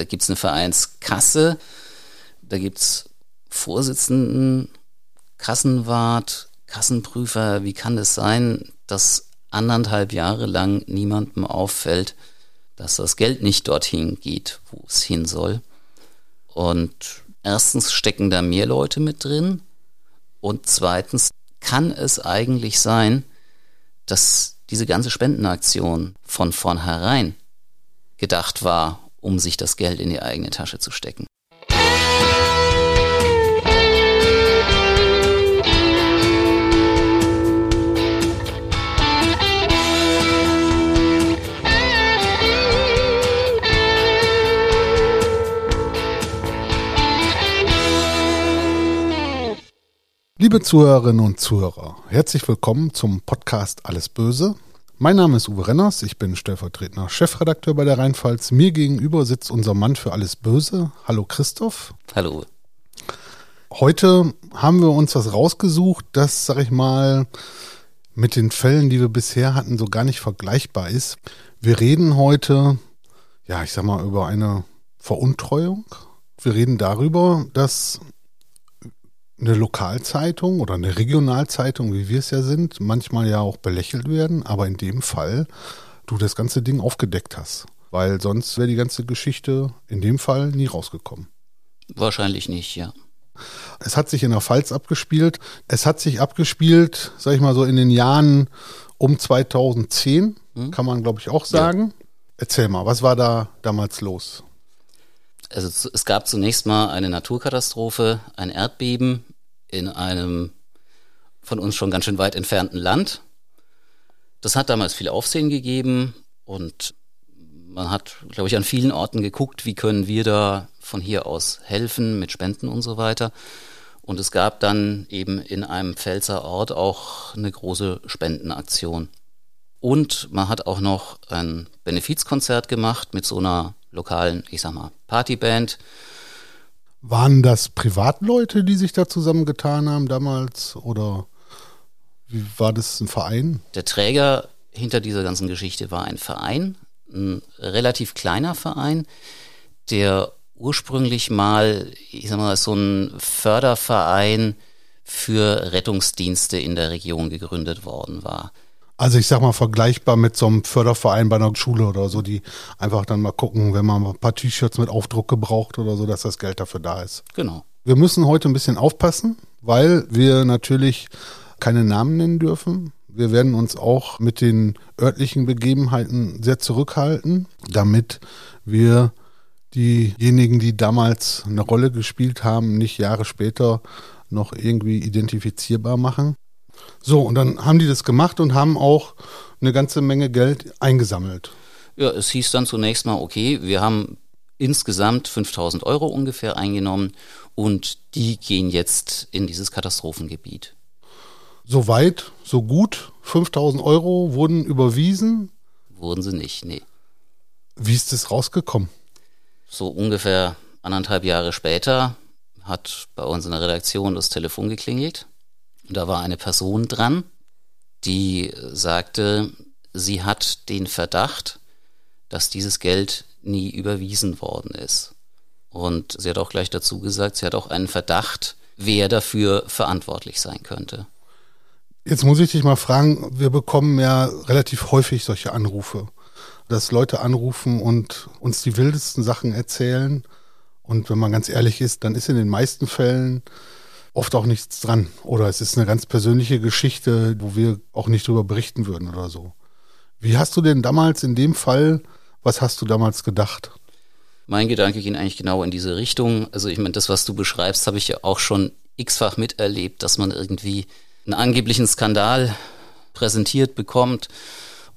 Da gibt es eine Vereinskasse, da gibt es Vorsitzenden, Kassenwart, Kassenprüfer. Wie kann es sein, dass anderthalb Jahre lang niemandem auffällt, dass das Geld nicht dorthin geht, wo es hin soll? Und erstens stecken da mehr Leute mit drin und zweitens kann es eigentlich sein, dass diese ganze Spendenaktion von vornherein gedacht war, um sich das Geld in die eigene Tasche zu stecken. Liebe Zuhörerinnen und Zuhörer, herzlich willkommen zum Podcast Alles Böse. Mein Name ist Uwe Renners, ich bin stellvertretender Chefredakteur bei der Rheinpfalz. Mir gegenüber sitzt unser Mann für Alles Böse. Hallo Christoph. Hallo. Heute haben wir uns was rausgesucht, das, sag ich mal, mit den Fällen, die wir bisher hatten, so gar nicht vergleichbar ist. Wir reden heute, ja, ich sag mal, über eine Veruntreuung. Wir reden darüber, dass eine Lokalzeitung oder eine Regionalzeitung, wie wir es ja sind, manchmal ja auch belächelt werden, aber in dem Fall du das ganze Ding aufgedeckt hast. Weil sonst wäre die ganze Geschichte in dem Fall nie rausgekommen. Wahrscheinlich nicht, ja. Es hat sich in der Pfalz abgespielt. Es hat sich abgespielt, sag ich mal so, in den Jahren um 2010, hm? kann man glaube ich auch sagen. Ja. Erzähl mal, was war da damals los? Also es gab zunächst mal eine Naturkatastrophe, ein Erdbeben in einem von uns schon ganz schön weit entfernten Land. Das hat damals viel Aufsehen gegeben und man hat, glaube ich, an vielen Orten geguckt, wie können wir da von hier aus helfen mit Spenden und so weiter. Und es gab dann eben in einem Pfälzer Ort auch eine große Spendenaktion. Und man hat auch noch ein Benefizkonzert gemacht mit so einer lokalen, ich sag mal, Partyband. Waren das Privatleute, die sich da zusammengetan haben damals oder wie war das ein Verein? Der Träger hinter dieser ganzen Geschichte war ein Verein, ein relativ kleiner Verein, der ursprünglich mal, ich sag mal, so ein Förderverein für Rettungsdienste in der Region gegründet worden war. Also ich sag mal vergleichbar mit so einem Förderverein bei einer Schule oder so, die einfach dann mal gucken, wenn man ein paar T-Shirts mit Aufdruck gebraucht oder so, dass das Geld dafür da ist. Genau. Wir müssen heute ein bisschen aufpassen, weil wir natürlich keine Namen nennen dürfen. Wir werden uns auch mit den örtlichen Begebenheiten sehr zurückhalten, damit wir diejenigen, die damals eine Rolle gespielt haben, nicht Jahre später noch irgendwie identifizierbar machen. So, und dann haben die das gemacht und haben auch eine ganze Menge Geld eingesammelt. Ja, es hieß dann zunächst mal, okay, wir haben insgesamt 5000 Euro ungefähr eingenommen und die gehen jetzt in dieses Katastrophengebiet. So weit, so gut. 5000 Euro wurden überwiesen. Wurden sie nicht, nee. Wie ist das rausgekommen? So ungefähr anderthalb Jahre später hat bei uns in der Redaktion das Telefon geklingelt da war eine Person dran, die sagte, sie hat den Verdacht, dass dieses Geld nie überwiesen worden ist. Und sie hat auch gleich dazu gesagt, sie hat auch einen Verdacht, wer dafür verantwortlich sein könnte. Jetzt muss ich dich mal fragen, wir bekommen ja relativ häufig solche Anrufe, dass Leute anrufen und uns die wildesten Sachen erzählen. Und wenn man ganz ehrlich ist, dann ist in den meisten Fällen oft auch nichts dran. Oder es ist eine ganz persönliche Geschichte, wo wir auch nicht drüber berichten würden oder so. Wie hast du denn damals in dem Fall, was hast du damals gedacht? Mein Gedanke ging eigentlich genau in diese Richtung. Also ich meine, das, was du beschreibst, habe ich ja auch schon x-fach miterlebt, dass man irgendwie einen angeblichen Skandal präsentiert bekommt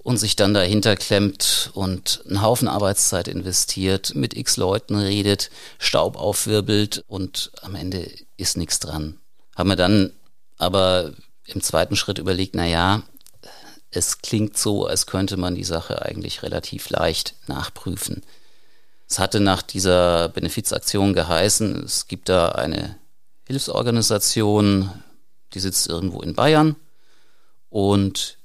und sich dann dahinter klemmt und einen Haufen Arbeitszeit investiert, mit x Leuten redet, Staub aufwirbelt und am Ende ist nichts dran. Haben wir dann aber im zweiten Schritt überlegt, na ja, es klingt so, als könnte man die Sache eigentlich relativ leicht nachprüfen. Es hatte nach dieser Benefizaktion geheißen, es gibt da eine Hilfsorganisation, die sitzt irgendwo in Bayern und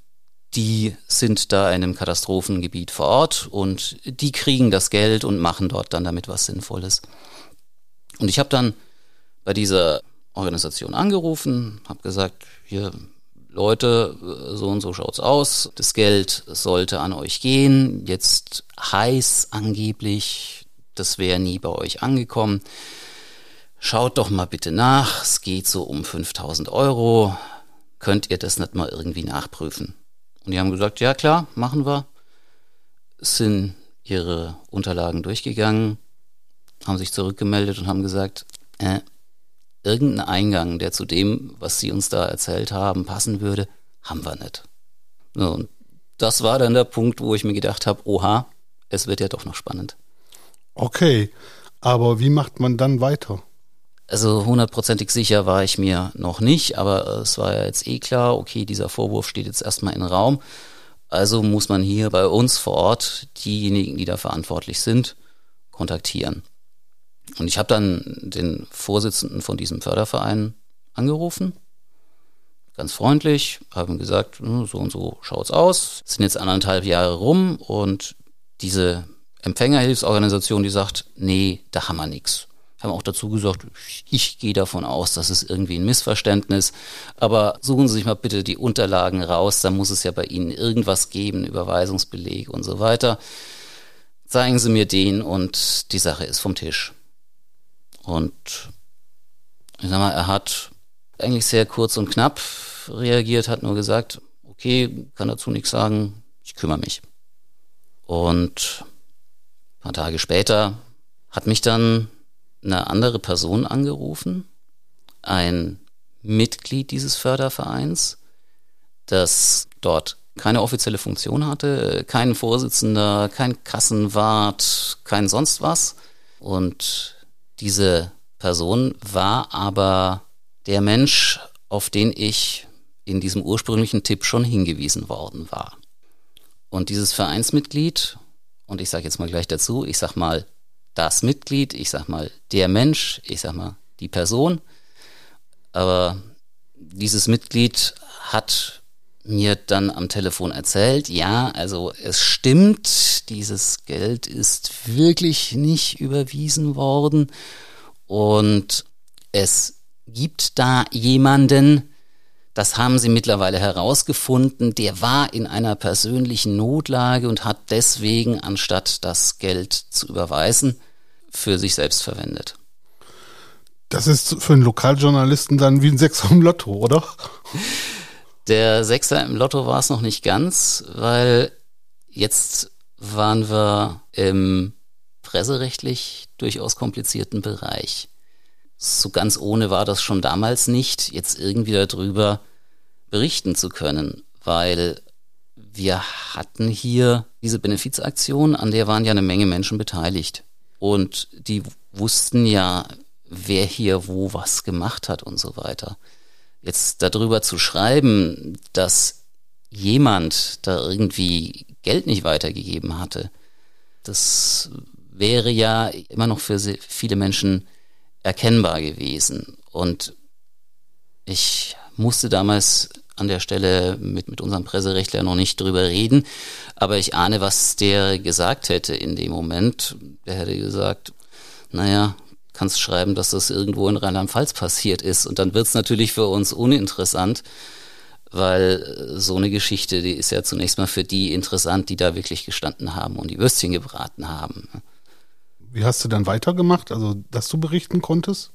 die sind da in einem Katastrophengebiet vor Ort und die kriegen das Geld und machen dort dann damit was Sinnvolles. Und ich habe dann bei dieser Organisation angerufen, habe gesagt, hier Leute, so und so schaut's aus. Das Geld sollte an euch gehen. Jetzt heiß angeblich, das wäre nie bei euch angekommen. Schaut doch mal bitte nach. Es geht so um 5000 Euro. Könnt ihr das nicht mal irgendwie nachprüfen? Und die haben gesagt, ja klar, machen wir. Sind ihre Unterlagen durchgegangen, haben sich zurückgemeldet und haben gesagt, äh, irgendeinen Eingang, der zu dem, was sie uns da erzählt haben, passen würde, haben wir nicht. und das war dann der Punkt, wo ich mir gedacht habe, oha, es wird ja doch noch spannend. Okay, aber wie macht man dann weiter? Also hundertprozentig sicher war ich mir noch nicht, aber es war ja jetzt eh klar, okay, dieser Vorwurf steht jetzt erstmal im Raum. Also muss man hier bei uns vor Ort diejenigen, die da verantwortlich sind, kontaktieren. Und ich habe dann den Vorsitzenden von diesem Förderverein angerufen, ganz freundlich, habe ihm gesagt, hm, so und so schaut's aus. Es sind jetzt anderthalb Jahre rum und diese Empfängerhilfsorganisation, die sagt, nee, da haben wir nichts. Haben auch dazu gesagt, ich gehe davon aus, dass es irgendwie ein Missverständnis. Aber suchen Sie sich mal bitte die Unterlagen raus, da muss es ja bei Ihnen irgendwas geben, Überweisungsbeleg und so weiter. Zeigen Sie mir den und die Sache ist vom Tisch. Und ich sag mal, er hat eigentlich sehr kurz und knapp reagiert, hat nur gesagt, okay, kann dazu nichts sagen, ich kümmere mich. Und ein paar Tage später hat mich dann eine andere Person angerufen, ein Mitglied dieses Fördervereins, das dort keine offizielle Funktion hatte, kein Vorsitzender, kein Kassenwart, kein sonst was. Und diese Person war aber der Mensch, auf den ich in diesem ursprünglichen Tipp schon hingewiesen worden war. Und dieses Vereinsmitglied, und ich sage jetzt mal gleich dazu, ich sag mal das Mitglied, ich sag mal der Mensch, ich sag mal die Person, aber dieses Mitglied hat mir dann am Telefon erzählt, ja, also es stimmt, dieses Geld ist wirklich nicht überwiesen worden. Und es gibt da jemanden, das haben sie mittlerweile herausgefunden, der war in einer persönlichen Notlage und hat deswegen, anstatt das Geld zu überweisen, für sich selbst verwendet. Das ist für einen Lokaljournalisten dann wie ein Sechser im Lotto, oder? Der Sechser im Lotto war es noch nicht ganz, weil jetzt waren wir im presserechtlich durchaus komplizierten Bereich. So ganz ohne war das schon damals nicht, jetzt irgendwie darüber berichten zu können, weil wir hatten hier diese Benefizaktion, an der waren ja eine Menge Menschen beteiligt. Und die wussten ja, wer hier wo was gemacht hat und so weiter. Jetzt darüber zu schreiben, dass jemand da irgendwie Geld nicht weitergegeben hatte, das wäre ja immer noch für viele Menschen erkennbar gewesen. Und ich musste damals an der Stelle mit, mit unserem Presserechtler noch nicht drüber reden, aber ich ahne, was der gesagt hätte in dem Moment. Der hätte gesagt, naja, kannst schreiben, dass das irgendwo in Rheinland-Pfalz passiert ist. Und dann wird es natürlich für uns uninteressant, weil so eine Geschichte, die ist ja zunächst mal für die interessant, die da wirklich gestanden haben und die Würstchen gebraten haben. Wie hast du dann weitergemacht, also dass du berichten konntest?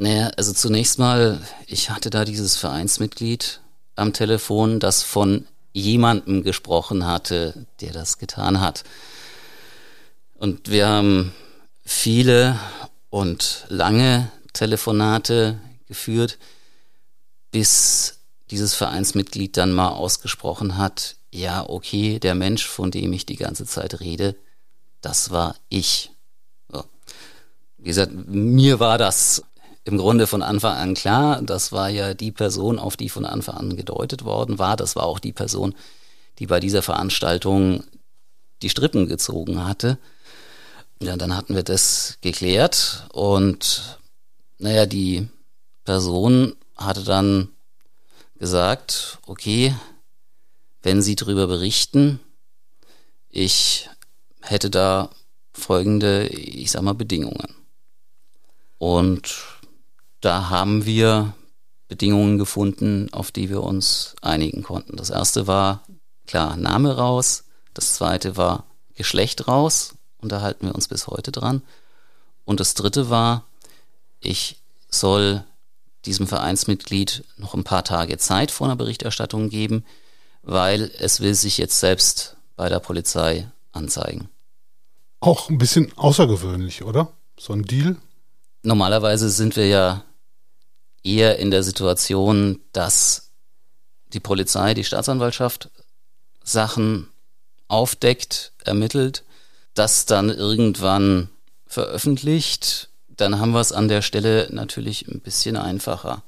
Naja, also zunächst mal, ich hatte da dieses Vereinsmitglied am Telefon, das von jemandem gesprochen hatte, der das getan hat. Und wir haben viele und lange Telefonate geführt, bis dieses Vereinsmitglied dann mal ausgesprochen hat, ja, okay, der Mensch, von dem ich die ganze Zeit rede, das war ich. So. Wie gesagt, mir war das im Grunde von Anfang an klar. Das war ja die Person, auf die von Anfang an gedeutet worden war. Das war auch die Person, die bei dieser Veranstaltung die Strippen gezogen hatte. Ja, dann hatten wir das geklärt und naja, die Person hatte dann gesagt, okay, wenn Sie darüber berichten, ich hätte da folgende, ich sag mal, Bedingungen. Und da haben wir Bedingungen gefunden, auf die wir uns einigen konnten. Das erste war, klar, Name raus. Das zweite war Geschlecht raus. Und da halten wir uns bis heute dran. Und das dritte war, ich soll diesem Vereinsmitglied noch ein paar Tage Zeit vor einer Berichterstattung geben, weil es will sich jetzt selbst bei der Polizei anzeigen. Auch ein bisschen außergewöhnlich, oder? So ein Deal? Normalerweise sind wir ja eher in der Situation, dass die Polizei, die Staatsanwaltschaft Sachen aufdeckt, ermittelt, das dann irgendwann veröffentlicht, dann haben wir es an der Stelle natürlich ein bisschen einfacher.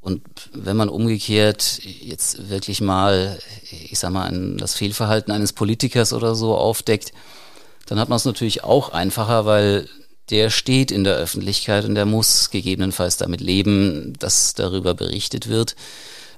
Und wenn man umgekehrt jetzt wirklich mal, ich sag mal, das Fehlverhalten eines Politikers oder so aufdeckt, dann hat man es natürlich auch einfacher, weil der steht in der Öffentlichkeit und der muss gegebenenfalls damit leben, dass darüber berichtet wird.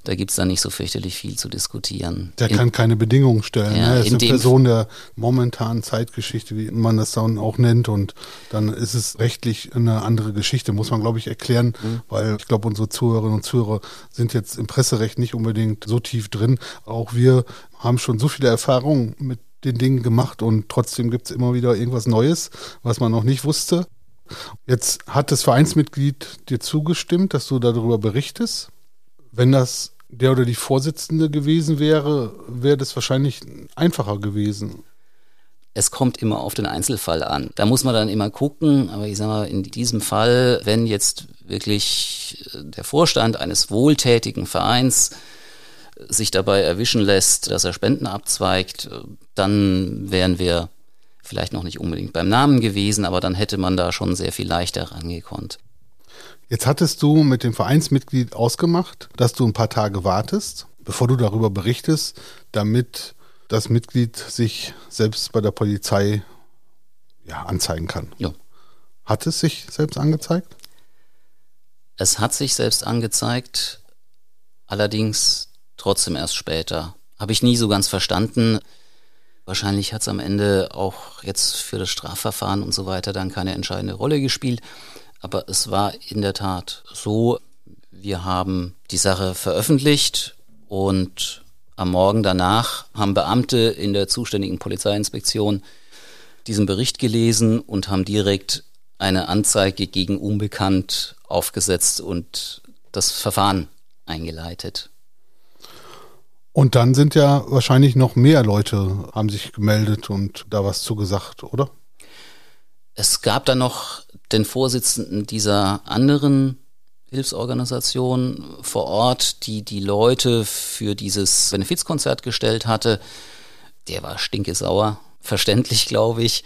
Da gibt's dann nicht so fürchterlich viel zu diskutieren. Der in, kann keine Bedingungen stellen. Ja, ne? Er ist eine Person der momentanen Zeitgeschichte, wie man das dann auch nennt. Und dann ist es rechtlich eine andere Geschichte, muss man, glaube ich, erklären, mhm. weil ich glaube, unsere Zuhörerinnen und Zuhörer sind jetzt im Presserecht nicht unbedingt so tief drin. Auch wir haben schon so viele Erfahrungen mit den Dingen gemacht und trotzdem gibt's immer wieder irgendwas Neues, was man noch nicht wusste. Jetzt hat das Vereinsmitglied dir zugestimmt, dass du darüber berichtest. Wenn das der oder die Vorsitzende gewesen wäre, wäre das wahrscheinlich einfacher gewesen. Es kommt immer auf den Einzelfall an. Da muss man dann immer gucken, aber ich sage mal, in diesem Fall, wenn jetzt wirklich der Vorstand eines wohltätigen Vereins sich dabei erwischen lässt, dass er Spenden abzweigt, dann wären wir vielleicht noch nicht unbedingt beim Namen gewesen, aber dann hätte man da schon sehr viel leichter rangekonnt. Jetzt hattest du mit dem Vereinsmitglied ausgemacht, dass du ein paar Tage wartest, bevor du darüber berichtest, damit das Mitglied sich selbst bei der Polizei ja, anzeigen kann. Ja. Hat es sich selbst angezeigt? Es hat sich selbst angezeigt, allerdings trotzdem erst später. Habe ich nie so ganz verstanden. Wahrscheinlich hat es am Ende auch jetzt für das Strafverfahren und so weiter dann keine entscheidende Rolle gespielt. Aber es war in der Tat so, wir haben die Sache veröffentlicht und am Morgen danach haben Beamte in der zuständigen Polizeiinspektion diesen Bericht gelesen und haben direkt eine Anzeige gegen Unbekannt aufgesetzt und das Verfahren eingeleitet. Und dann sind ja wahrscheinlich noch mehr Leute haben sich gemeldet und da was zugesagt, oder? Es gab dann noch den Vorsitzenden dieser anderen Hilfsorganisation vor Ort, die die Leute für dieses Benefizkonzert gestellt hatte. Der war stinkesauer, verständlich, glaube ich.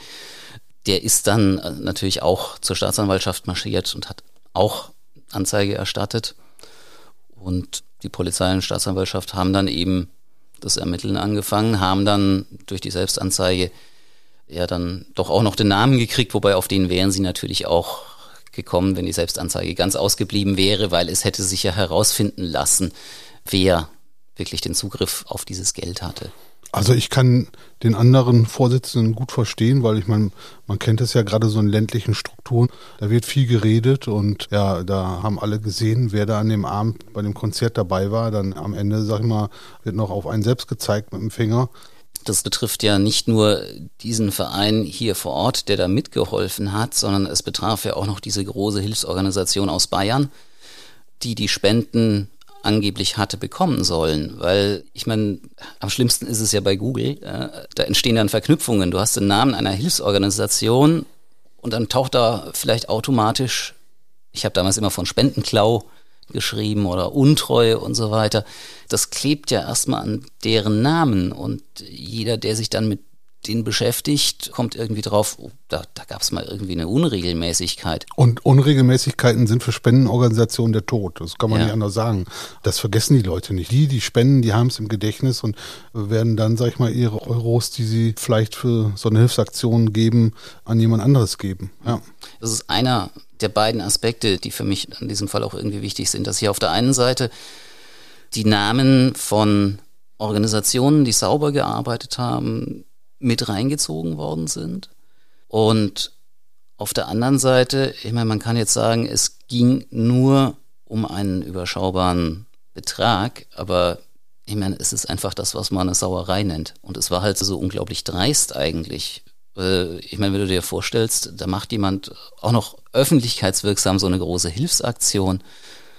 Der ist dann äh, natürlich auch zur Staatsanwaltschaft marschiert und hat auch Anzeige erstattet. Und die Polizei und Staatsanwaltschaft haben dann eben das Ermitteln angefangen, haben dann durch die Selbstanzeige ja dann doch auch noch den Namen gekriegt, wobei auf den wären sie natürlich auch gekommen, wenn die Selbstanzeige ganz ausgeblieben wäre, weil es hätte sich ja herausfinden lassen, wer wirklich den Zugriff auf dieses Geld hatte. Also ich kann den anderen Vorsitzenden gut verstehen, weil ich meine, man kennt es ja gerade so in ländlichen Strukturen, da wird viel geredet und ja, da haben alle gesehen, wer da an dem Abend bei dem Konzert dabei war. Dann am Ende, sag ich mal, wird noch auf einen selbst gezeigt mit dem Finger. Das betrifft ja nicht nur diesen Verein hier vor Ort, der da mitgeholfen hat, sondern es betraf ja auch noch diese große Hilfsorganisation aus Bayern, die die Spenden angeblich hatte bekommen sollen. Weil ich meine, am schlimmsten ist es ja bei Google, äh, da entstehen dann Verknüpfungen. Du hast den Namen einer Hilfsorganisation und dann taucht da vielleicht automatisch, ich habe damals immer von Spendenklau geschrieben oder Untreue und so weiter. Das klebt ja erstmal an deren Namen und jeder, der sich dann mit den beschäftigt, kommt irgendwie drauf, oh, da, da gab es mal irgendwie eine Unregelmäßigkeit. Und Unregelmäßigkeiten sind für Spendenorganisationen der Tod. Das kann man ja. nicht anders sagen. Das vergessen die Leute nicht. Die, die spenden, die haben es im Gedächtnis und werden dann, sag ich mal, ihre Euros, die sie vielleicht für so eine Hilfsaktion geben, an jemand anderes geben. Ja. Das ist einer der beiden Aspekte, die für mich in diesem Fall auch irgendwie wichtig sind, dass hier auf der einen Seite die Namen von Organisationen, die sauber gearbeitet haben, mit reingezogen worden sind. Und auf der anderen Seite, ich meine, man kann jetzt sagen, es ging nur um einen überschaubaren Betrag, aber ich meine, es ist einfach das, was man eine Sauerei nennt. Und es war halt so unglaublich dreist eigentlich. Äh, ich meine, wenn du dir vorstellst, da macht jemand auch noch öffentlichkeitswirksam so eine große Hilfsaktion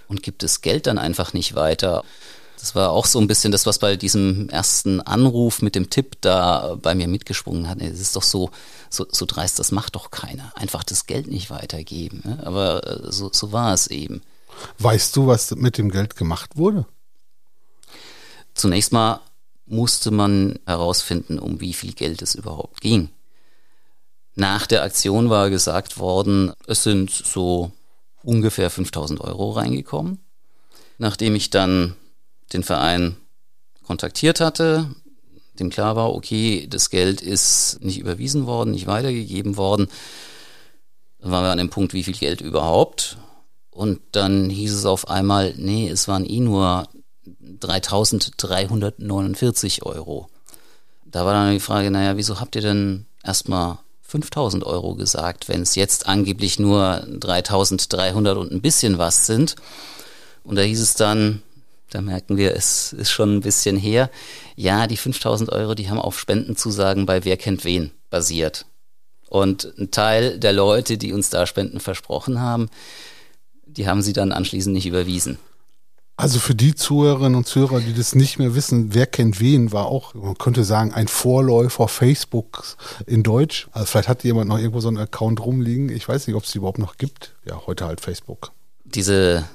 und gibt das Geld dann einfach nicht weiter. Das war auch so ein bisschen das, was bei diesem ersten Anruf mit dem Tipp da bei mir mitgesprungen hat. Es ist doch so, so, so dreist, das macht doch keiner. Einfach das Geld nicht weitergeben. Ne? Aber äh, so, so war es eben. Weißt du, was mit dem Geld gemacht wurde? Zunächst mal musste man herausfinden, um wie viel Geld es überhaupt ging. Nach der Aktion war gesagt worden, es sind so ungefähr 5000 Euro reingekommen. Nachdem ich dann den Verein kontaktiert hatte, dem klar war, okay, das Geld ist nicht überwiesen worden, nicht weitergegeben worden, dann waren wir an dem Punkt, wie viel Geld überhaupt. Und dann hieß es auf einmal, nee, es waren eh nur 3349 Euro. Da war dann die Frage, naja, wieso habt ihr denn erstmal 5000 Euro gesagt, wenn es jetzt angeblich nur 3300 und ein bisschen was sind? Und da hieß es dann, da merken wir, es ist schon ein bisschen her. Ja, die 5000 Euro, die haben auf Spendenzusagen bei Wer kennt wen basiert. Und ein Teil der Leute, die uns da Spenden versprochen haben, die haben sie dann anschließend nicht überwiesen. Also für die Zuhörerinnen und Zuhörer, die das nicht mehr wissen, wer kennt wen, war auch, man könnte sagen, ein Vorläufer Facebook in Deutsch. Also vielleicht hat jemand noch irgendwo so einen Account rumliegen. Ich weiß nicht, ob es die überhaupt noch gibt. Ja, heute halt Facebook. Diese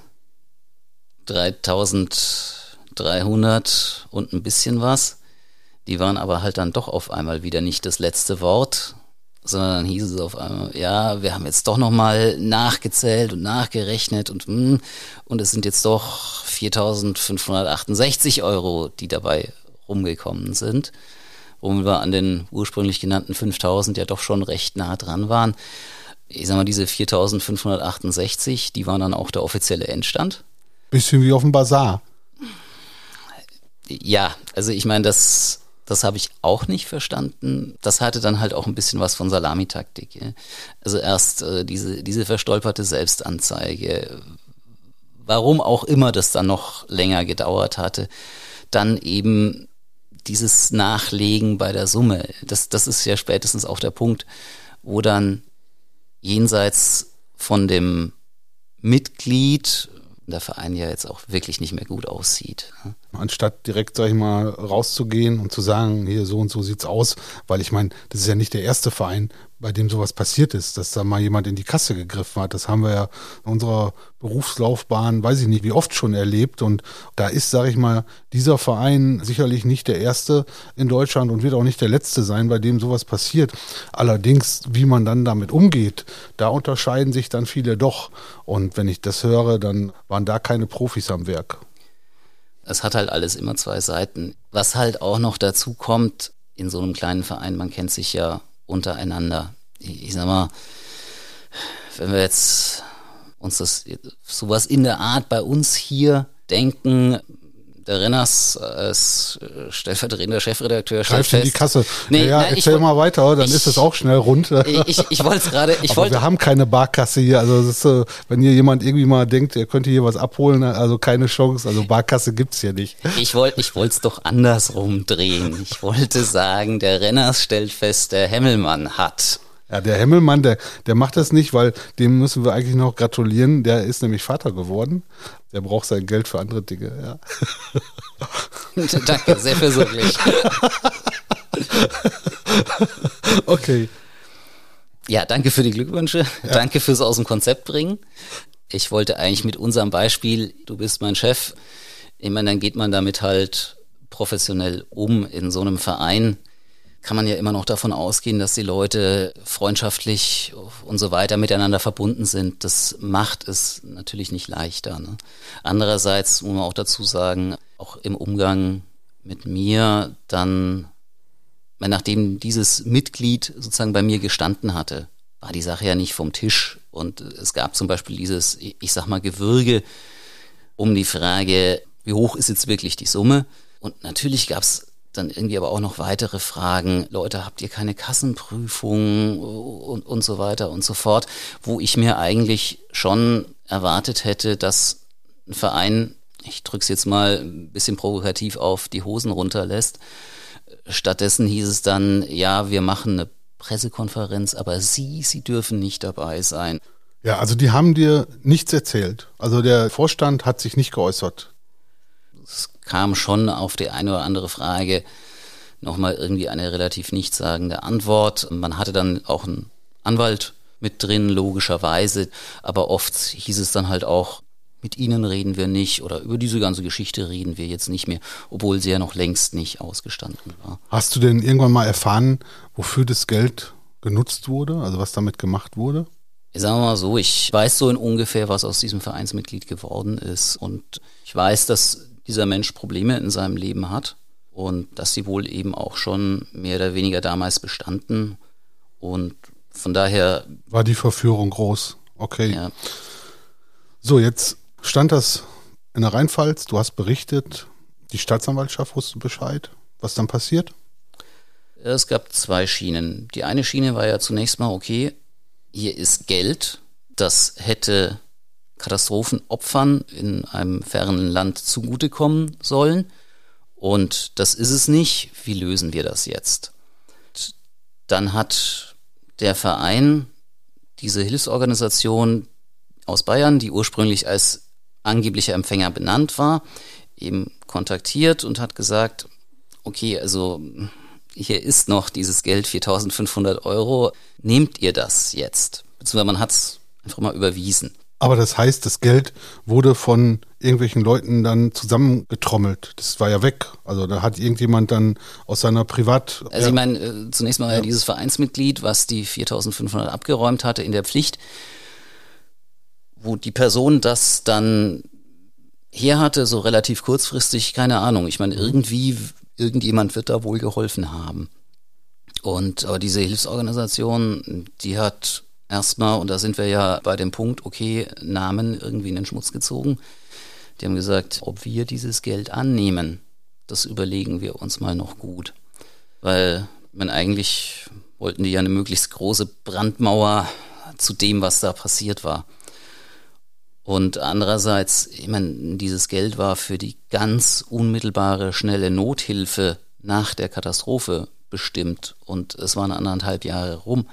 3300 und ein bisschen was. Die waren aber halt dann doch auf einmal wieder nicht das letzte Wort, sondern dann hieß es auf einmal, ja, wir haben jetzt doch nochmal nachgezählt und nachgerechnet und, hm, und es sind jetzt doch 4568 Euro, die dabei rumgekommen sind, womit wir an den ursprünglich genannten 5000 ja doch schon recht nah dran waren. Ich sag mal, diese 4568, die waren dann auch der offizielle Endstand. Bisschen wie auf dem Bazar. Ja, also ich meine, das, das habe ich auch nicht verstanden. Das hatte dann halt auch ein bisschen was von Salamitaktik. Ja. Also erst äh, diese, diese verstolperte Selbstanzeige, warum auch immer das dann noch länger gedauert hatte, dann eben dieses Nachlegen bei der Summe. Das, das ist ja spätestens auch der Punkt, wo dann jenseits von dem Mitglied der Verein ja jetzt auch wirklich nicht mehr gut aussieht. Anstatt direkt, sag ich mal, rauszugehen und zu sagen, hier so und so sieht's aus, weil ich meine, das ist ja nicht der erste Verein, bei dem sowas passiert ist, dass da mal jemand in die Kasse gegriffen hat. Das haben wir ja in unserer Berufslaufbahn, weiß ich nicht, wie oft schon erlebt. Und da ist, sage ich mal, dieser Verein sicherlich nicht der erste in Deutschland und wird auch nicht der letzte sein, bei dem sowas passiert. Allerdings, wie man dann damit umgeht, da unterscheiden sich dann viele doch. Und wenn ich das höre, dann waren da keine Profis am Werk. Es hat halt alles immer zwei Seiten. Was halt auch noch dazu kommt, in so einem kleinen Verein, man kennt sich ja untereinander. Ich, ich sag mal, wenn wir jetzt uns das sowas in der Art bei uns hier denken, der Renners als stellvertretender Chefredakteur Greift in die Kasse. Nee, ja, nein, erzähl mal weiter, dann ich, ist es auch schnell rund. Ich, ich wollte es gerade. Ich wollte. Wir haben keine Barkasse hier. Also ist, wenn hier jemand irgendwie mal denkt, er könnte hier was abholen, also keine Chance. Also Barkasse gibt's hier nicht. Ich wollte, ich wollte es doch andersrum drehen. Ich wollte sagen, der Renners stellt fest, der Hemmelmann hat ja, der Himmelmann, der, der macht das nicht, weil dem müssen wir eigentlich noch gratulieren. Der ist nämlich Vater geworden. Der braucht sein Geld für andere Dinge, ja. Danke, sehr versuchlich. okay. Ja, danke für die Glückwünsche. Ja. Danke fürs aus dem Konzept bringen. Ich wollte eigentlich mit unserem Beispiel, du bist mein Chef, ich meine, dann geht man damit halt professionell um in so einem Verein kann man ja immer noch davon ausgehen, dass die Leute freundschaftlich und so weiter miteinander verbunden sind. Das macht es natürlich nicht leichter. Ne? Andererseits muss man auch dazu sagen, auch im Umgang mit mir dann, nachdem dieses Mitglied sozusagen bei mir gestanden hatte, war die Sache ja nicht vom Tisch. Und es gab zum Beispiel dieses, ich sag mal, Gewürge um die Frage, wie hoch ist jetzt wirklich die Summe? Und natürlich gab es dann irgendwie aber auch noch weitere Fragen. Leute, habt ihr keine Kassenprüfung und, und so weiter und so fort, wo ich mir eigentlich schon erwartet hätte, dass ein Verein, ich drück's jetzt mal ein bisschen provokativ auf, die Hosen runterlässt. Stattdessen hieß es dann, ja, wir machen eine Pressekonferenz, aber Sie, Sie dürfen nicht dabei sein. Ja, also die haben dir nichts erzählt. Also der Vorstand hat sich nicht geäußert kam schon auf die eine oder andere Frage nochmal irgendwie eine relativ nichtssagende Antwort. Man hatte dann auch einen Anwalt mit drin, logischerweise, aber oft hieß es dann halt auch, mit Ihnen reden wir nicht oder über diese ganze Geschichte reden wir jetzt nicht mehr, obwohl sie ja noch längst nicht ausgestanden war. Hast du denn irgendwann mal erfahren, wofür das Geld genutzt wurde, also was damit gemacht wurde? Ich sage mal so, ich weiß so in ungefähr, was aus diesem Vereinsmitglied geworden ist und ich weiß, dass dieser Mensch Probleme in seinem Leben hat und dass sie wohl eben auch schon mehr oder weniger damals bestanden. Und von daher. War die Verführung groß. Okay. Ja. So, jetzt stand das in der Rheinpfalz, du hast berichtet, die Staatsanwaltschaft wusste Bescheid. Was dann passiert? Es gab zwei Schienen. Die eine Schiene war ja zunächst mal, okay, hier ist Geld, das hätte Katastrophenopfern in einem fernen Land zugutekommen sollen. Und das ist es nicht. Wie lösen wir das jetzt? Dann hat der Verein diese Hilfsorganisation aus Bayern, die ursprünglich als angeblicher Empfänger benannt war, eben kontaktiert und hat gesagt, okay, also hier ist noch dieses Geld, 4500 Euro, nehmt ihr das jetzt? Beziehungsweise man hat es einfach mal überwiesen. Aber das heißt, das Geld wurde von irgendwelchen Leuten dann zusammengetrommelt. Das war ja weg. Also da hat irgendjemand dann aus seiner Privat. Also ich meine, äh, zunächst mal ja. dieses Vereinsmitglied, was die 4500 abgeräumt hatte in der Pflicht, wo die Person das dann her hatte, so relativ kurzfristig, keine Ahnung. Ich meine, mhm. irgendwie, irgendjemand wird da wohl geholfen haben. Und aber diese Hilfsorganisation, die hat erstmal, und da sind wir ja bei dem Punkt, okay, Namen irgendwie in den Schmutz gezogen. Die haben gesagt, ob wir dieses Geld annehmen, das überlegen wir uns mal noch gut. Weil man eigentlich wollten die ja eine möglichst große Brandmauer zu dem, was da passiert war. Und andererseits, ich meine, dieses Geld war für die ganz unmittelbare, schnelle Nothilfe nach der Katastrophe bestimmt und es waren anderthalb Jahre rum.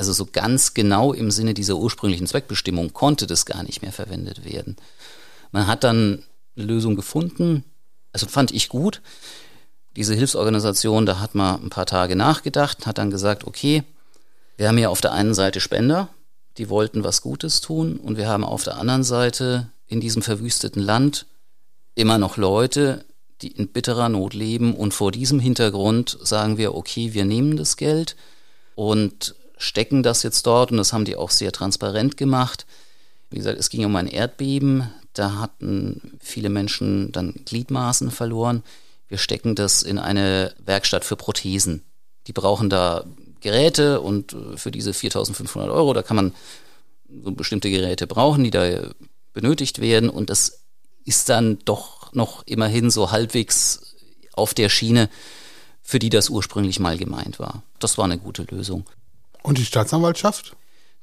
Also so ganz genau im Sinne dieser ursprünglichen Zweckbestimmung konnte das gar nicht mehr verwendet werden. Man hat dann eine Lösung gefunden, also fand ich gut. Diese Hilfsorganisation, da hat man ein paar Tage nachgedacht, hat dann gesagt, okay, wir haben ja auf der einen Seite Spender, die wollten was Gutes tun und wir haben auf der anderen Seite in diesem verwüsteten Land immer noch Leute, die in bitterer Not leben und vor diesem Hintergrund sagen wir, okay, wir nehmen das Geld und stecken das jetzt dort und das haben die auch sehr transparent gemacht. Wie gesagt, es ging um ein Erdbeben, da hatten viele Menschen dann Gliedmaßen verloren. Wir stecken das in eine Werkstatt für Prothesen. Die brauchen da Geräte und äh, für diese 4500 Euro, da kann man so bestimmte Geräte brauchen, die da benötigt werden und das ist dann doch noch immerhin so halbwegs auf der Schiene, für die das ursprünglich mal gemeint war. Das war eine gute Lösung. Und die Staatsanwaltschaft?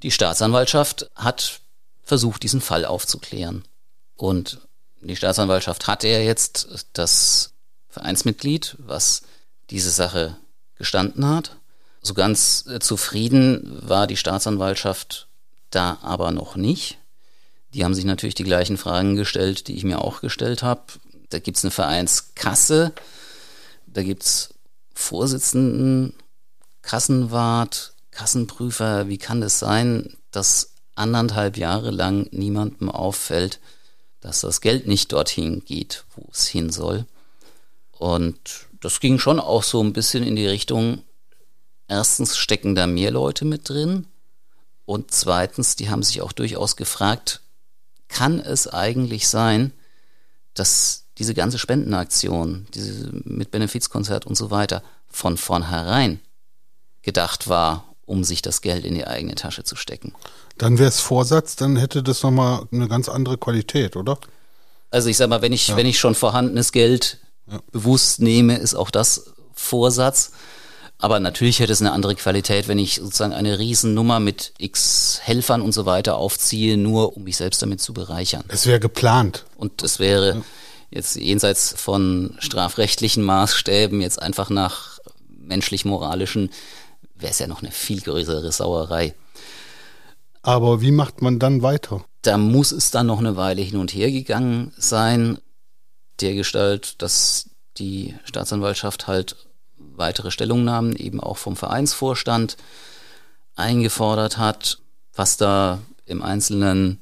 Die Staatsanwaltschaft hat versucht, diesen Fall aufzuklären. Und die Staatsanwaltschaft hatte ja jetzt das Vereinsmitglied, was diese Sache gestanden hat. So ganz äh, zufrieden war die Staatsanwaltschaft da aber noch nicht. Die haben sich natürlich die gleichen Fragen gestellt, die ich mir auch gestellt habe. Da gibt es eine Vereinskasse, da gibt es Vorsitzenden, Kassenwart, Kassenprüfer, wie kann es sein, dass anderthalb Jahre lang niemandem auffällt, dass das Geld nicht dorthin geht, wo es hin soll. Und das ging schon auch so ein bisschen in die Richtung, erstens stecken da mehr Leute mit drin und zweitens, die haben sich auch durchaus gefragt, kann es eigentlich sein, dass diese ganze Spendenaktion, diese mit Benefizkonzert und so weiter von vornherein gedacht war, um sich das Geld in die eigene Tasche zu stecken. Dann wäre es Vorsatz, dann hätte das nochmal eine ganz andere Qualität, oder? Also ich sag mal, wenn ich, ja. wenn ich schon vorhandenes Geld ja. bewusst nehme, ist auch das Vorsatz. Aber natürlich hätte es eine andere Qualität, wenn ich sozusagen eine Riesennummer mit x Helfern und so weiter aufziehe, nur um mich selbst damit zu bereichern. Es wäre geplant. Und es wäre ja. jetzt jenseits von strafrechtlichen Maßstäben, jetzt einfach nach menschlich-moralischen, wäre es ja noch eine viel größere Sauerei. Aber wie macht man dann weiter? Da muss es dann noch eine Weile hin und her gegangen sein, der Gestalt, dass die Staatsanwaltschaft halt weitere Stellungnahmen eben auch vom Vereinsvorstand eingefordert hat, was da im Einzelnen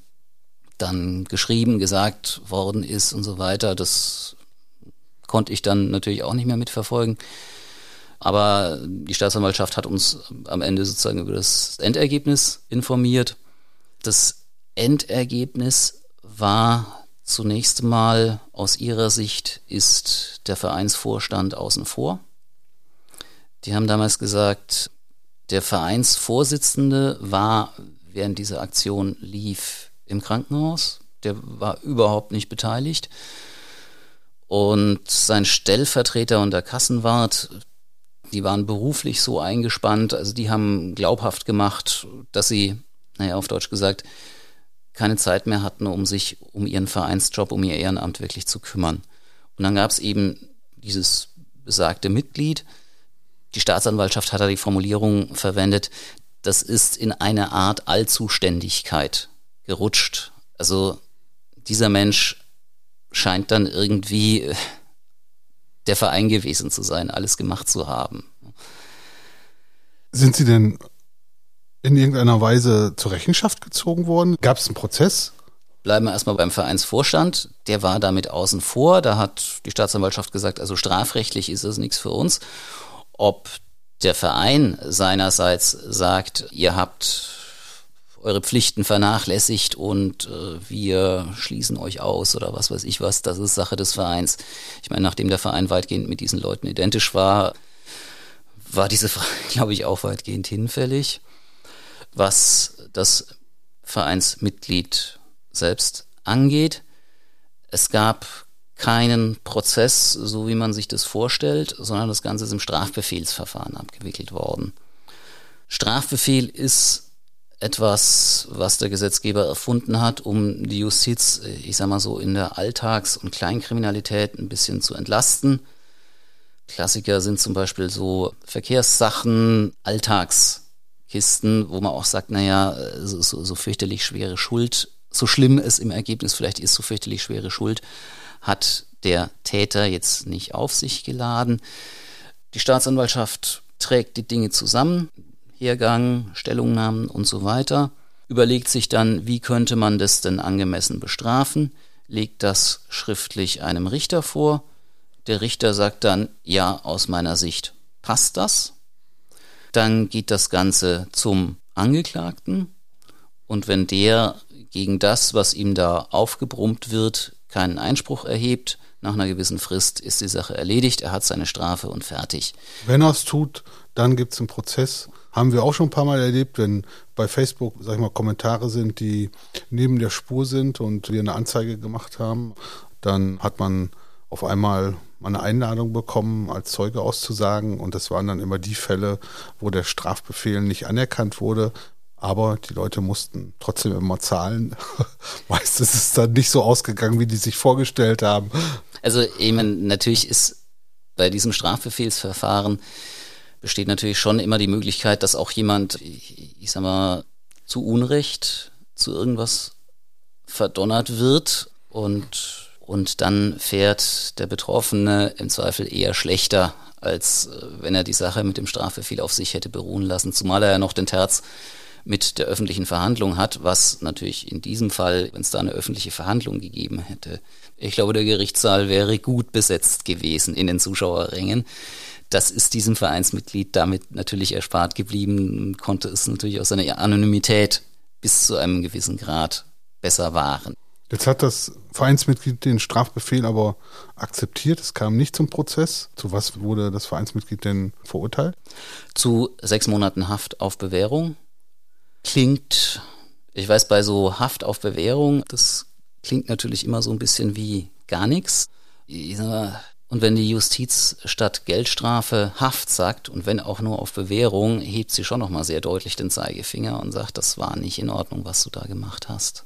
dann geschrieben, gesagt worden ist und so weiter. Das konnte ich dann natürlich auch nicht mehr mitverfolgen. Aber die Staatsanwaltschaft hat uns am Ende sozusagen über das Endergebnis informiert. Das Endergebnis war zunächst mal aus ihrer Sicht ist der Vereinsvorstand außen vor. Die haben damals gesagt, der Vereinsvorsitzende war, während diese Aktion lief, im Krankenhaus. Der war überhaupt nicht beteiligt. Und sein Stellvertreter und der Kassenwart, die waren beruflich so eingespannt, also die haben glaubhaft gemacht, dass sie, naja, auf Deutsch gesagt, keine Zeit mehr hatten, um sich um ihren Vereinsjob, um ihr Ehrenamt wirklich zu kümmern. Und dann gab es eben dieses besagte Mitglied, die Staatsanwaltschaft hat da die Formulierung verwendet, das ist in eine Art Allzuständigkeit gerutscht. Also dieser Mensch scheint dann irgendwie äh, der Verein gewesen zu sein, alles gemacht zu haben. Sind Sie denn in irgendeiner Weise zur Rechenschaft gezogen worden? Gab es einen Prozess? Bleiben wir erstmal beim Vereinsvorstand. Der war damit außen vor. Da hat die Staatsanwaltschaft gesagt, also strafrechtlich ist das nichts für uns ob der Verein seinerseits sagt, ihr habt eure Pflichten vernachlässigt und äh, wir schließen euch aus oder was weiß ich was, das ist Sache des Vereins. Ich meine, nachdem der Verein weitgehend mit diesen Leuten identisch war, war diese Frage, glaube ich, auch weitgehend hinfällig. Was das Vereinsmitglied selbst angeht, es gab keinen Prozess, so wie man sich das vorstellt, sondern das Ganze ist im Strafbefehlsverfahren abgewickelt worden. Strafbefehl ist etwas, was der Gesetzgeber erfunden hat, um die Justiz, ich sag mal so, in der Alltags- und Kleinkriminalität ein bisschen zu entlasten. Klassiker sind zum Beispiel so Verkehrssachen, Alltagskisten, wo man auch sagt, naja, so, so, so fürchterlich schwere Schuld, so schlimm es im Ergebnis vielleicht ist, so fürchterlich schwere Schuld hat der Täter jetzt nicht auf sich geladen. Die Staatsanwaltschaft trägt die Dinge zusammen, Hergang, Stellungnahmen und so weiter, überlegt sich dann, wie könnte man das denn angemessen bestrafen, legt das schriftlich einem Richter vor. Der Richter sagt dann, ja, aus meiner Sicht passt das. Dann geht das Ganze zum Angeklagten und wenn der gegen das, was ihm da aufgebrummt wird, keinen Einspruch erhebt, nach einer gewissen Frist ist die Sache erledigt, er hat seine Strafe und fertig. Wenn er es tut, dann gibt es einen Prozess. Haben wir auch schon ein paar Mal erlebt, wenn bei Facebook, sag ich mal, Kommentare sind, die neben der Spur sind und wir eine Anzeige gemacht haben, dann hat man auf einmal eine Einladung bekommen, als Zeuge auszusagen. Und das waren dann immer die Fälle, wo der Strafbefehl nicht anerkannt wurde, aber die Leute mussten trotzdem immer zahlen. Meistens ist es dann nicht so ausgegangen, wie die sich vorgestellt haben. Also eben natürlich ist bei diesem Strafbefehlsverfahren besteht natürlich schon immer die Möglichkeit, dass auch jemand, ich, ich sag mal, zu Unrecht zu irgendwas verdonnert wird und, und dann fährt der Betroffene im Zweifel eher schlechter, als äh, wenn er die Sache mit dem Strafbefehl auf sich hätte beruhen lassen, zumal er ja noch den Terz mit der öffentlichen Verhandlung hat, was natürlich in diesem Fall, wenn es da eine öffentliche Verhandlung gegeben hätte, ich glaube, der Gerichtssaal wäre gut besetzt gewesen in den Zuschauerrängen. Das ist diesem Vereinsmitglied damit natürlich erspart geblieben, konnte es natürlich aus seiner Anonymität bis zu einem gewissen Grad besser wahren. Jetzt hat das Vereinsmitglied den Strafbefehl aber akzeptiert. Es kam nicht zum Prozess. Zu was wurde das Vereinsmitglied denn verurteilt? Zu sechs Monaten Haft auf Bewährung klingt, ich weiß, bei so Haft auf Bewährung, das klingt natürlich immer so ein bisschen wie gar nichts. Und wenn die Justiz statt Geldstrafe Haft sagt und wenn auch nur auf Bewährung, hebt sie schon nochmal sehr deutlich den Zeigefinger und sagt, das war nicht in Ordnung, was du da gemacht hast.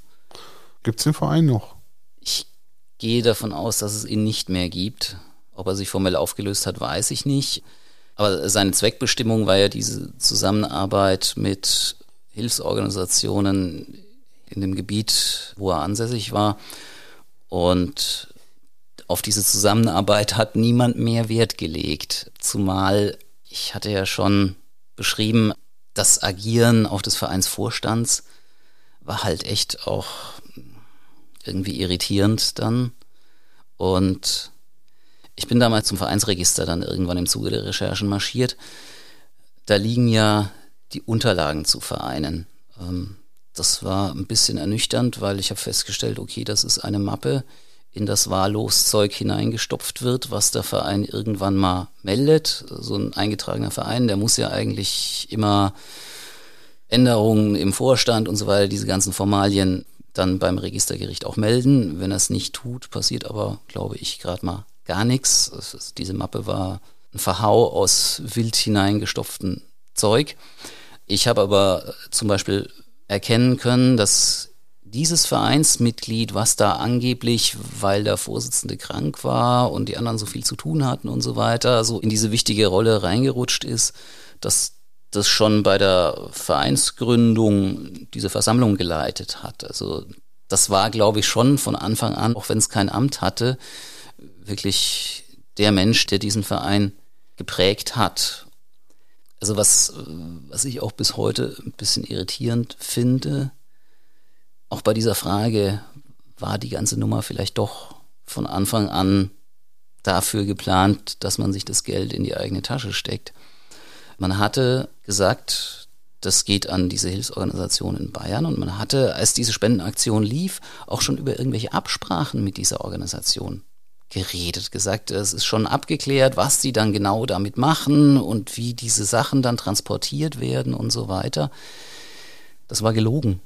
Gibt es den Verein noch? Ich gehe davon aus, dass es ihn nicht mehr gibt. Ob er sich formell aufgelöst hat, weiß ich nicht. Aber seine Zweckbestimmung war ja diese Zusammenarbeit mit Hilfsorganisationen in dem Gebiet, wo er ansässig war. Und auf diese Zusammenarbeit hat niemand mehr Wert gelegt. Zumal ich hatte ja schon beschrieben, das Agieren auch des Vereinsvorstands war halt echt auch irgendwie irritierend dann. Und ich bin damals zum Vereinsregister dann irgendwann im Zuge der Recherchen marschiert. Da liegen ja die Unterlagen zu Vereinen. Ähm, das war ein bisschen ernüchternd, weil ich habe festgestellt, okay, das ist eine Mappe, in das wahllos Zeug hineingestopft wird, was der Verein irgendwann mal meldet. So ein eingetragener Verein, der muss ja eigentlich immer Änderungen im Vorstand und so weiter, diese ganzen Formalien dann beim Registergericht auch melden. Wenn er es nicht tut, passiert aber, glaube ich, gerade mal gar nichts. Diese Mappe war ein Verhau aus wild hineingestopften Zeug. Ich habe aber zum Beispiel erkennen können, dass dieses Vereinsmitglied, was da angeblich, weil der Vorsitzende krank war und die anderen so viel zu tun hatten und so weiter, so in diese wichtige Rolle reingerutscht ist, dass das schon bei der Vereinsgründung diese Versammlung geleitet hat. Also das war, glaube ich, schon von Anfang an, auch wenn es kein Amt hatte, wirklich der Mensch, der diesen Verein geprägt hat. Also was, was ich auch bis heute ein bisschen irritierend finde, auch bei dieser Frage war die ganze Nummer vielleicht doch von Anfang an dafür geplant, dass man sich das Geld in die eigene Tasche steckt. Man hatte gesagt, das geht an diese Hilfsorganisation in Bayern und man hatte, als diese Spendenaktion lief, auch schon über irgendwelche Absprachen mit dieser Organisation geredet, gesagt, es ist schon abgeklärt, was die dann genau damit machen und wie diese Sachen dann transportiert werden und so weiter. Das war gelogen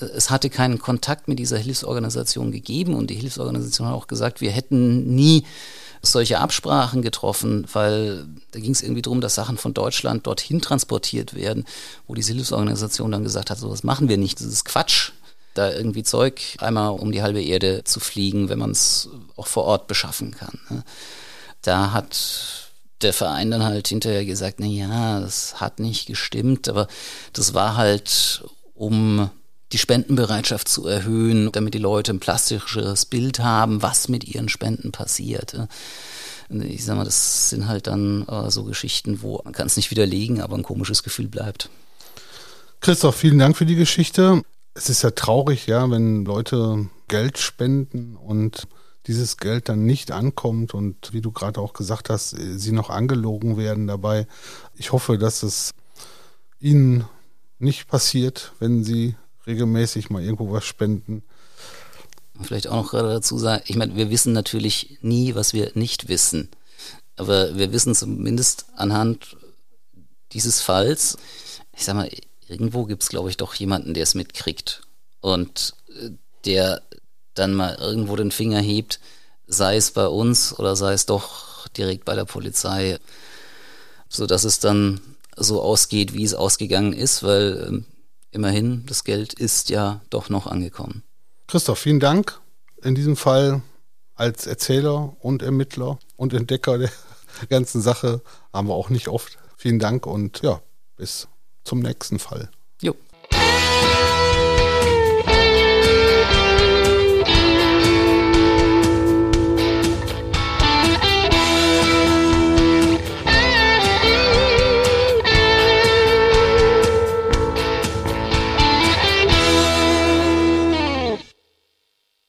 es hatte keinen Kontakt mit dieser Hilfsorganisation gegeben und die Hilfsorganisation hat auch gesagt, wir hätten nie solche Absprachen getroffen, weil da ging es irgendwie darum, dass Sachen von Deutschland dorthin transportiert werden, wo diese Hilfsorganisation dann gesagt hat, so was machen wir nicht, das ist Quatsch, da irgendwie Zeug einmal um die halbe Erde zu fliegen, wenn man es auch vor Ort beschaffen kann. Ne? Da hat der Verein dann halt hinterher gesagt, na ja, das hat nicht gestimmt, aber das war halt um die Spendenbereitschaft zu erhöhen, damit die Leute ein plastisches Bild haben, was mit ihren Spenden passiert. Ich sag mal, das sind halt dann äh, so Geschichten, wo man kann es nicht widerlegen, aber ein komisches Gefühl bleibt. Christoph, vielen Dank für die Geschichte. Es ist ja traurig, ja, wenn Leute Geld spenden und dieses Geld dann nicht ankommt und wie du gerade auch gesagt hast, sie noch angelogen werden dabei. Ich hoffe, dass es ihnen nicht passiert, wenn sie regelmäßig mal irgendwo was spenden. Vielleicht auch noch gerade dazu sagen, ich meine, wir wissen natürlich nie, was wir nicht wissen. Aber wir wissen zumindest anhand dieses Falls, ich sag mal, irgendwo gibt es, glaube ich, doch jemanden, der es mitkriegt. Und äh, der dann mal irgendwo den Finger hebt, sei es bei uns oder sei es doch direkt bei der Polizei, so dass es dann so ausgeht, wie es ausgegangen ist, weil ähm, immerhin, das Geld ist ja doch noch angekommen. Christoph, vielen Dank. In diesem Fall als Erzähler und Ermittler und Entdecker der ganzen Sache haben wir auch nicht oft. Vielen Dank und ja, bis zum nächsten Fall.